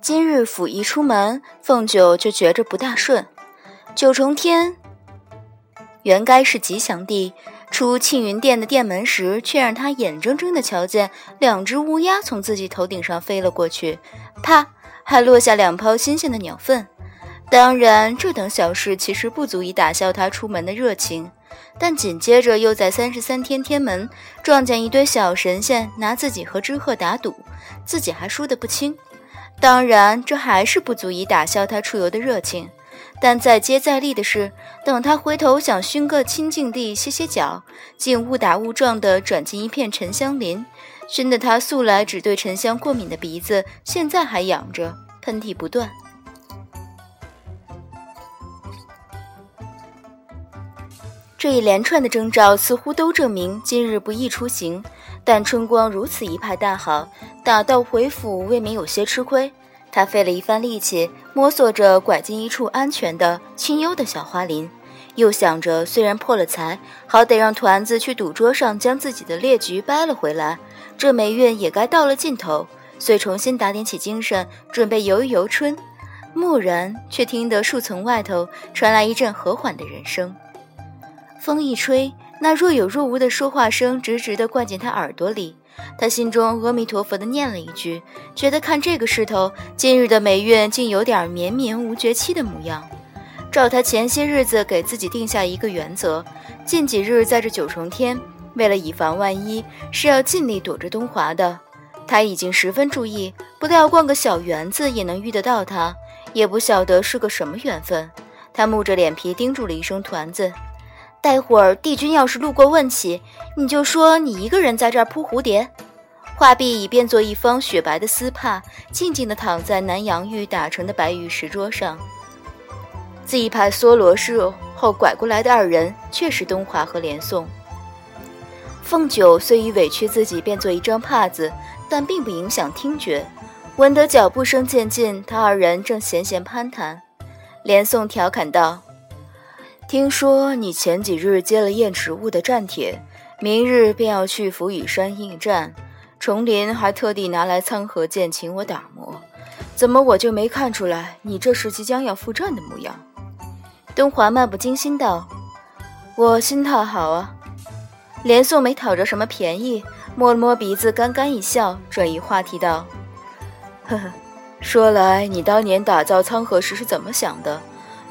今日府一出门，凤九就觉着不大顺。九重天原该是吉祥地，出庆云殿的殿门时，却让他眼睁睁地瞧见两只乌鸦从自己头顶上飞了过去，啪，还落下两泡新鲜的鸟粪。当然，这等小事其实不足以打消他出门的热情。但紧接着又在三十三天天门撞见一堆小神仙拿自己和知鹤打赌，自己还输得不轻。当然，这还是不足以打消他出游的热情。但再接再厉的是，等他回头想寻个清静地歇歇脚，竟误打误撞地转进一片沉香林，熏得他素来只对沉香过敏的鼻子，现在还痒着，喷嚏不断。这一连串的征兆似乎都证明今日不宜出行，但春光如此一派大好，打道回府未免有些吃亏。他费了一番力气，摸索着拐进一处安全的、清幽的小花林，又想着虽然破了财，好歹让团子去赌桌上将自己的劣局掰了回来，这霉运也该到了尽头，遂重新打点起精神，准备游一游春。蓦然却听得树丛外头传来一阵和缓的人声。风一吹，那若有若无的说话声直直地灌进他耳朵里。他心中阿弥陀佛地念了一句，觉得看这个势头，今日的霉运竟有点绵绵无绝期的模样。照他前些日子给自己定下一个原则，近几日在这九重天，为了以防万一，是要尽力躲着东华的。他已经十分注意，不料逛个小园子也能遇得到他，也不晓得是个什么缘分。他木着脸皮叮嘱了一声团子。待会儿帝君要是路过问起，你就说你一个人在这儿扑蝴蝶。画壁已变作一方雪白的丝帕，静静地躺在南洋玉打成的白玉石桌上。自一排梭罗树后拐过来的二人，却是东华和连宋。凤九虽已委屈自己变作一张帕子，但并不影响听觉。闻得脚步声渐近，他二人正闲闲攀谈。连宋调侃道。听说你前几日接了燕池物的战帖，明日便要去浮羽山应战。重林还特地拿来苍河剑请我打磨，怎么我就没看出来你这是即将要赴战的模样？东华漫不经心道：“我心态好啊。”连宋没讨着什么便宜，摸了摸鼻子，干干一笑，转移话题道：“呵呵，说来你当年打造苍河时是怎么想的？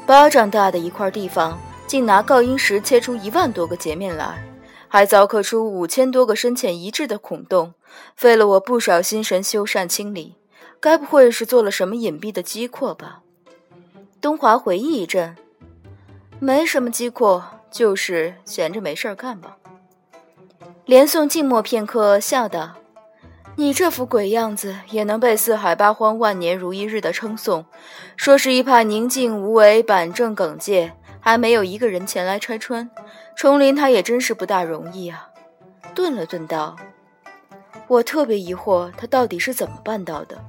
巴掌大的一块地方。”竟拿锆音石切出一万多个截面来，还凿刻出五千多个深浅一致的孔洞，费了我不少心神修缮清理。该不会是做了什么隐蔽的机括吧？东华回忆一阵，没什么机括，就是闲着没事儿干吧。连宋静默片刻，笑道：“你这副鬼样子，也能被四海八荒万年如一日的称颂，说是一派宁静无为、板正耿介。”还没有一个人前来拆穿，重林他也真是不大容易啊。顿了顿道：“我特别疑惑，他到底是怎么办到的？”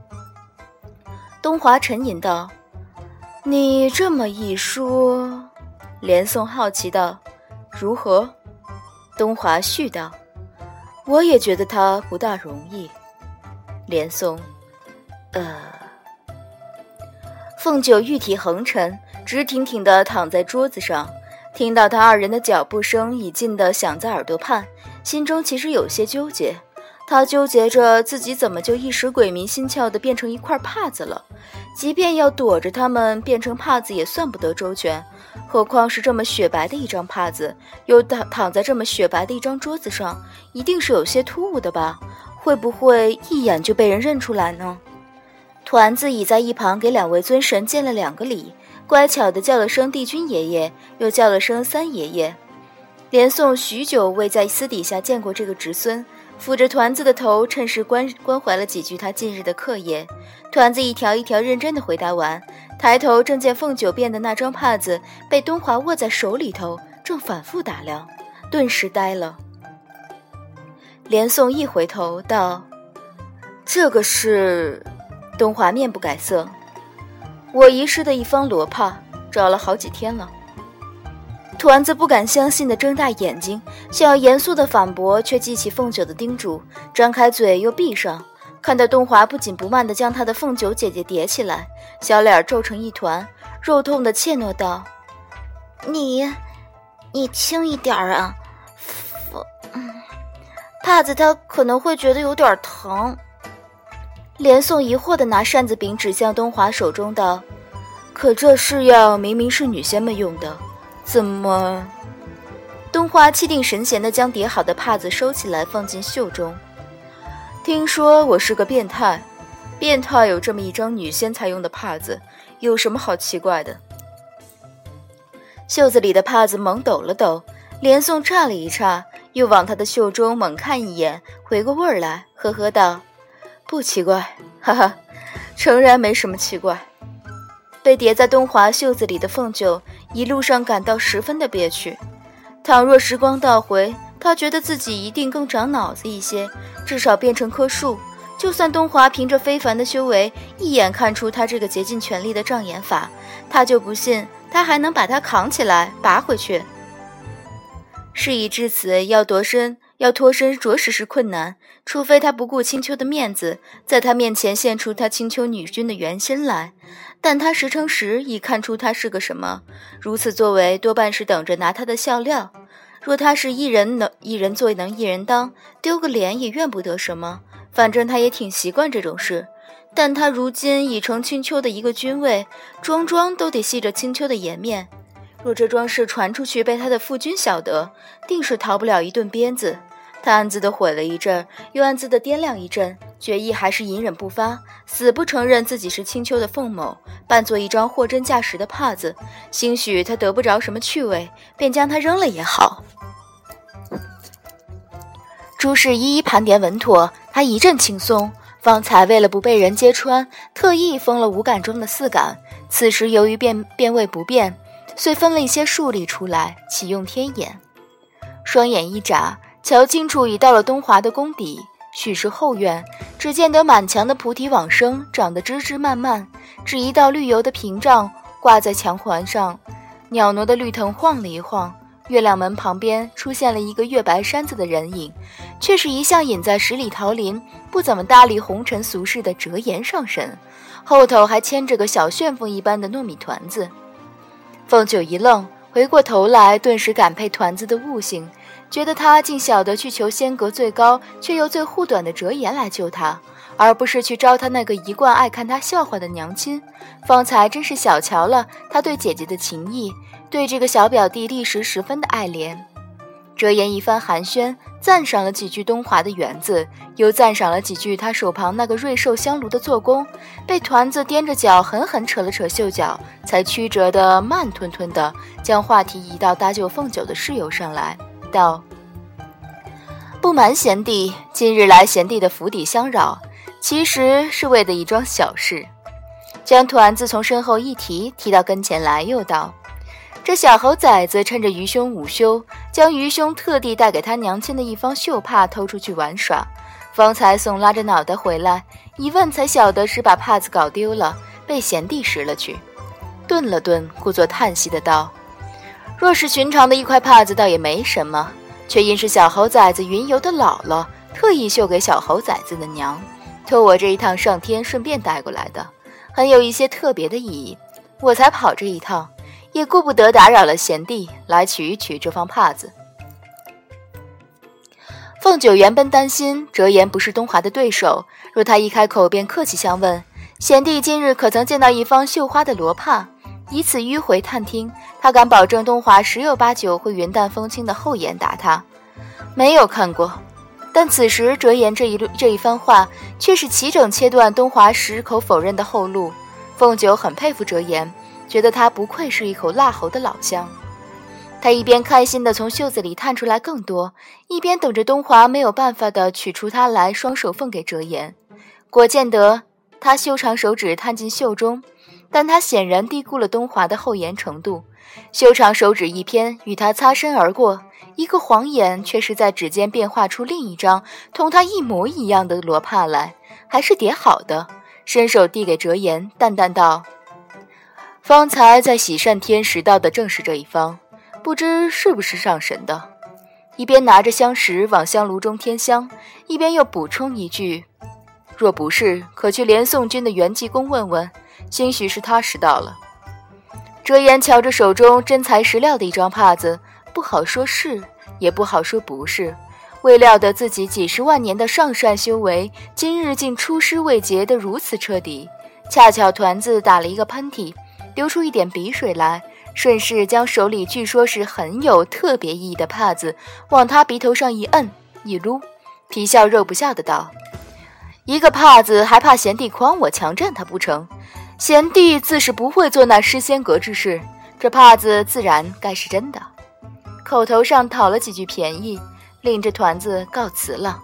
东华沉吟道：“你这么一说。”连宋好奇道：“如何？”东华续道：“我也觉得他不大容易。”连宋：“呃。”凤九玉体横陈。直挺挺地躺在桌子上，听到他二人的脚步声已近的响在耳朵畔，心中其实有些纠结。他纠结着自己怎么就一时鬼迷心窍的变成一块帕子了。即便要躲着他们变成帕子，也算不得周全。何况是这么雪白的一张帕子，又躺躺在这么雪白的一张桌子上，一定是有些突兀的吧？会不会一眼就被人认出来呢？团子已在一旁给两位尊神见了两个礼。乖巧的叫了声帝君爷爷，又叫了声三爷爷。连宋许久未在私底下见过这个侄孙，抚着团子的头，趁势关关怀了几句他近日的课业。团子一条一条认真的回答完，抬头正见凤九变的那张帕子被东华握在手里头，正反复打量，顿时呆了。连宋一回头道：“这个是……”东华面不改色。我遗失的一方罗帕，找了好几天了。团子不敢相信地睁大眼睛，想要严肃地反驳，却记起凤九的叮嘱，张开嘴又闭上，看到东华不紧不慢地将他的凤九姐姐叠起来，小脸皱成一团，肉痛地怯懦道：“你，你轻一点啊，凤，帕子他可能会觉得有点疼。”连宋疑惑地拿扇子柄指向东华手中道：“可这是药明明是女仙们用的，怎么？”东华气定神闲地将叠好的帕子收起来，放进袖中。听说我是个变态，变态有这么一张女仙才用的帕子，有什么好奇怪的？袖子里的帕子猛抖了抖，连宋诧了一诧，又往他的袖中猛看一眼，回过味儿来，呵呵道。不奇怪，哈哈，诚然没什么奇怪。被叠在东华袖子里的凤九一路上感到十分的憋屈。倘若时光倒回，他觉得自己一定更长脑子一些，至少变成棵树。就算东华凭着非凡的修为一眼看出他这个竭尽全力的障眼法，他就不信他还能把他扛起来拔回去。事已至此，要夺身。要脱身着实是困难，除非他不顾青丘的面子，在他面前现出他青丘女君的原身来。但他十成十已看出他是个什么，如此作为多半是等着拿他的笑料。若他是一人能一人做能一人当，丢个脸也怨不得什么，反正他也挺习惯这种事。但他如今已成青丘的一个君位，桩桩都得系着青丘的颜面。若这桩事传出去被他的父君晓得，定是逃不了一顿鞭子。他暗自的悔了一阵，又暗自的掂量一阵，决意还是隐忍不发，死不承认自己是青丘的凤某，扮作一张货真价实的帕子。兴许他得不着什么趣味，便将它扔了也好。诸事一一盘点稳妥，他一阵轻松。方才为了不被人揭穿，特意封了五感中的四感。此时由于变变位不变，遂分了一些数力出来，启用天眼，双眼一眨。瞧清楚，已到了东华的宫底，许是后院。只见得满墙的菩提往生长得枝枝蔓蔓，只一道绿油的屏障挂在墙环上。袅娜的绿藤晃了一晃，月亮门旁边出现了一个月白衫子的人影，却是一向隐在十里桃林、不怎么搭理红尘俗世的折颜上神，后头还牵着个小旋风一般的糯米团子。凤九一愣，回过头来，顿时感佩团子的悟性。觉得他竟晓得去求仙阁最高却又最护短的折颜来救他，而不是去招他那个一贯爱看他笑话的娘亲，方才真是小瞧了他对姐姐的情谊，对这个小表弟历时十分的爱怜。折颜一番寒暄，赞赏了几句东华的园子，又赞赏了几句他手旁那个瑞兽香炉的做工，被团子踮着脚狠狠扯了扯袖脚，才曲折的慢吞吞的将话题移到搭救凤九的事由上来。道：“不瞒贤弟，今日来贤弟的府邸相扰，其实是为的一桩小事。”将团子从身后一提，提到跟前来，又道：“这小猴崽子趁着愚兄午休，将愚兄特地带给他娘亲的一方绣帕偷出去玩耍，方才送拉着脑袋回来，一问才晓得是把帕子搞丢了，被贤弟拾了去。”顿了顿，故作叹息的道。若是寻常的一块帕子，倒也没什么，却因是小猴崽子云游的姥姥特意绣给小猴崽子的娘，托我这一趟上天顺便带过来的，很有一些特别的意义，我才跑这一趟，也顾不得打扰了贤弟，来取一取这方帕子。凤九原本担心折颜不是东华的对手，若他一开口便客气相问，贤弟今日可曾见到一方绣花的罗帕？以此迂回探听，他敢保证东华十有八九会云淡风轻的厚颜答他，没有看过。但此时折颜这一这一番话，却是齐整切断东华矢口否认的后路。凤九很佩服折颜，觉得他不愧是一口辣喉的老乡。他一边开心地从袖子里探出来更多，一边等着东华没有办法的取出它来，双手奉给折颜。果见得他修长手指探进袖中。但他显然低估了东华的厚颜程度，修长手指一偏，与他擦身而过，一个晃眼，却是在指尖变化出另一张同他一模一样的罗帕来，还是叠好的。伸手递给折颜，淡淡道：“方才在喜善天拾到的正是这一方，不知是不是上神的。”一边拿着香石往香炉中添香，一边又补充一句：“若不是，可去连宋军的袁济公问问，兴许是他识到了。遮颜瞧着手中真材实料的一张帕子，不好说是，也不好说不是。未料得自己几十万年的上善修为，今日竟出师未捷得如此彻底。恰巧团子打了一个喷嚏，流出一点鼻水来，顺势将手里据说是很有特别意义的帕子往他鼻头上一摁一撸，皮笑肉不笑的道：“一个帕子还怕贤弟诓我强占他不成？贤弟自是不会做那失仙阁之事，这帕子自然该是真的。”口头上讨了几句便宜。领着团子告辞了。